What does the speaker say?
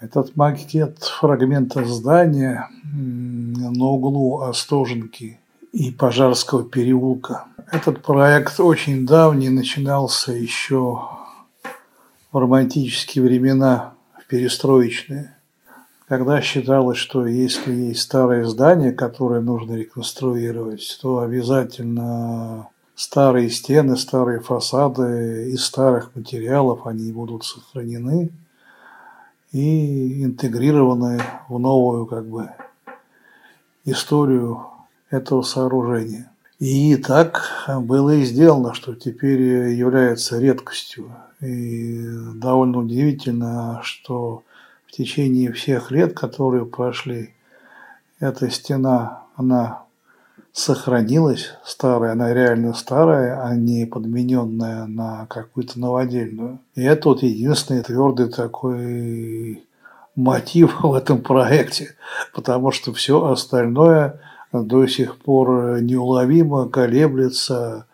Этот макет фрагмента здания на углу Остоженки и Пожарского переулка. Этот проект очень давний, начинался еще в романтические времена, в перестроечные, когда считалось, что если есть старое здание, которое нужно реконструировать, то обязательно старые стены, старые фасады из старых материалов, они будут сохранены и интегрированы в новую как бы историю этого сооружения. И так было и сделано, что теперь является редкостью. И довольно удивительно, что в течение всех лет, которые прошли, эта стена, она сохранилась старая, она реально старая, а не подмененная на какую-то новодельную. И это вот единственный твердый такой мотив в этом проекте, потому что все остальное до сих пор неуловимо колеблется